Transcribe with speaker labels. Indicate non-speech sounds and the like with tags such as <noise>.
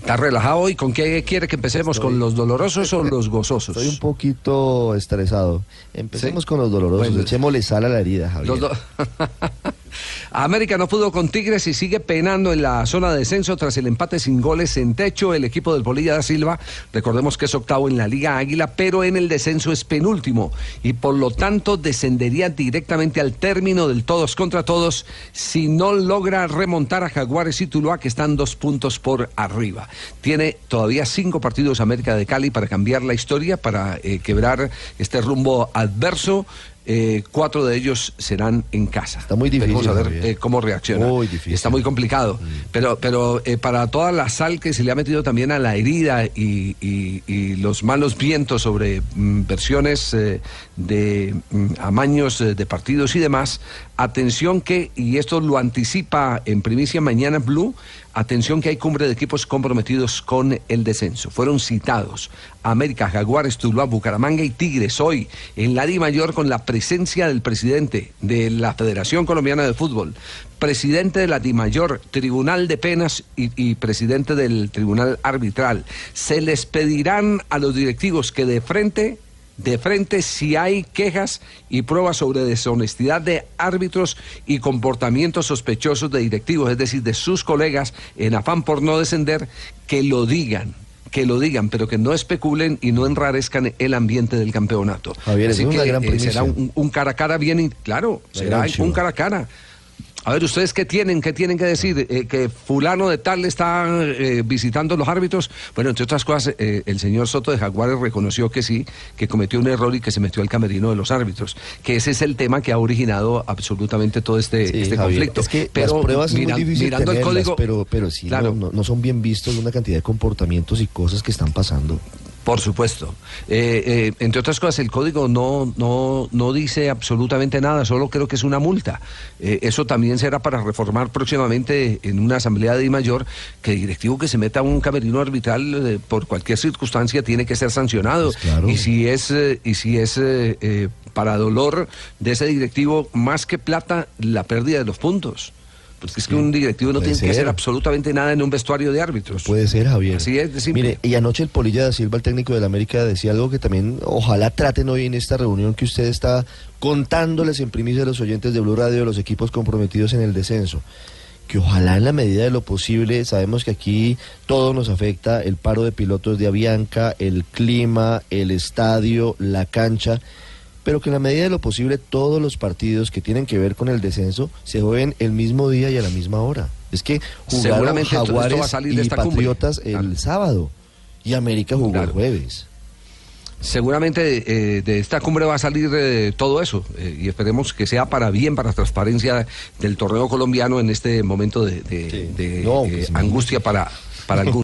Speaker 1: ¿Está relajado hoy? ¿Con qué quiere que empecemos? ¿Con los dolorosos o <laughs> los gozosos?
Speaker 2: Estoy un poquito estresado. Empecemos con los dolorosos.
Speaker 1: Bueno.
Speaker 2: Echémosle sal a la herida, Javier.
Speaker 1: Los do- <laughs> América no pudo con Tigres y sigue penando en la zona de descenso tras el empate sin goles en techo. El equipo del Polilla da Silva, recordemos que es octavo en la Liga Águila, pero en el descenso es penúltimo y por lo tanto descendería directamente al término del todos contra todos si no logra remontar a Jaguares y Tuluá que están dos puntos por arriba. Tiene todavía cinco partidos América de Cali para cambiar la historia, para eh, quebrar este rumbo adverso. Eh, cuatro de ellos serán en casa.
Speaker 2: Está muy difícil,
Speaker 1: Vamos a ver eh, cómo reacciona.
Speaker 2: Muy difícil.
Speaker 1: Está muy complicado. Pero, pero eh, para toda la sal que se le ha metido también a la herida y, y- y los malos vientos sobre mm, versiones eh, de mm, amaños eh, de partidos y demás, atención que, y esto lo anticipa en primicia mañana Blue, atención que hay cumbre de equipos comprometidos con el descenso. Fueron citados América, Jaguares, Tuluá, Bucaramanga y Tigres hoy en la Di Mayor con la presencia del presidente de la Federación Colombiana de Fútbol, presidente de la Di Mayor, Tribunal de Penas y, y presidente del Tribunal Arbitral. Se les pedirán a los directivos que de frente de frente si hay quejas y pruebas sobre deshonestidad de árbitros y comportamientos sospechosos de directivos, es decir, de sus colegas, en afán por no descender, que lo digan que lo digan, pero que no especulen y no enrarezcan el ambiente del campeonato.
Speaker 2: Javier,
Speaker 1: Así
Speaker 2: es una
Speaker 1: que
Speaker 2: gran
Speaker 1: eh, será un, un cara a cara bien, claro,
Speaker 2: La
Speaker 1: será un cara a cara. A ver, ¿ustedes qué tienen? ¿Qué tienen que decir? Eh, que fulano de tal está eh, visitando los árbitros. Bueno, entre otras cosas, eh, el señor Soto de Jaguares reconoció que sí, que cometió un error y que se metió al camerino de los árbitros. Que ese es el tema que ha originado absolutamente todo este,
Speaker 2: Sí,
Speaker 1: este
Speaker 2: Javier,
Speaker 1: conflicto.
Speaker 2: Es que
Speaker 1: Pero
Speaker 2: las pruebas
Speaker 1: mira-
Speaker 2: es muy
Speaker 1: mirando el
Speaker 2: tenerlas,
Speaker 1: código,
Speaker 2: pero, pero sí
Speaker 1: Claro.
Speaker 2: no- no son bien vistos una cantidad de comportamientos y cosas que están pasando.
Speaker 1: Por supuesto. Eh, eh, entre otras cosas, el código no, no, no dice absolutamente nada, solo creo que es una multa. Eh, eso también será para reformar próximamente en una asamblea de Di mayor que el directivo que se meta a un camerino arbitral eh, por cualquier circunstancia tiene que ser sancionado.
Speaker 2: Pues claro.
Speaker 1: Y si es, eh, y si es para dolor de ese directivo, más que plata, la pérdida de los puntos. Porque es que un directivo no tiene que
Speaker 2: ser.
Speaker 1: hacer absolutamente nada en un vestuario de árbitros.
Speaker 2: Puede ser, Javier.
Speaker 1: Así es de.
Speaker 2: Mire, y anoche el Polilla da Silva, el técnico del América, decía algo que también ojalá traten hoy en esta reunión que usted está contándoles en primicia a los oyentes de Blue Radio, los equipos comprometidos en el descenso. Que ojalá en la medida de lo posible, sabemos que aquí todo nos afecta, el paro de pilotos de Avianca, el clima, el estadio, la cancha, pero que en la medida de lo posible todos los partidos que tienen que ver con el descenso se jueguen el mismo día y a la misma hora. Es que jugaron
Speaker 1: va a
Speaker 2: Jaguares
Speaker 1: salir de
Speaker 2: y
Speaker 1: cumbre.
Speaker 2: Patriotas el
Speaker 1: Claro.
Speaker 2: sábado y América jugó
Speaker 1: Claro.
Speaker 2: el jueves.
Speaker 1: Seguramente eh, de esta cumbre va a salir eh, todo eso eh, y esperemos que sea para bien, para transparencia del torneo colombiano en este momento de, de-
Speaker 2: Sí.
Speaker 1: de,
Speaker 2: No,
Speaker 1: angustia para, para algunos. <laughs>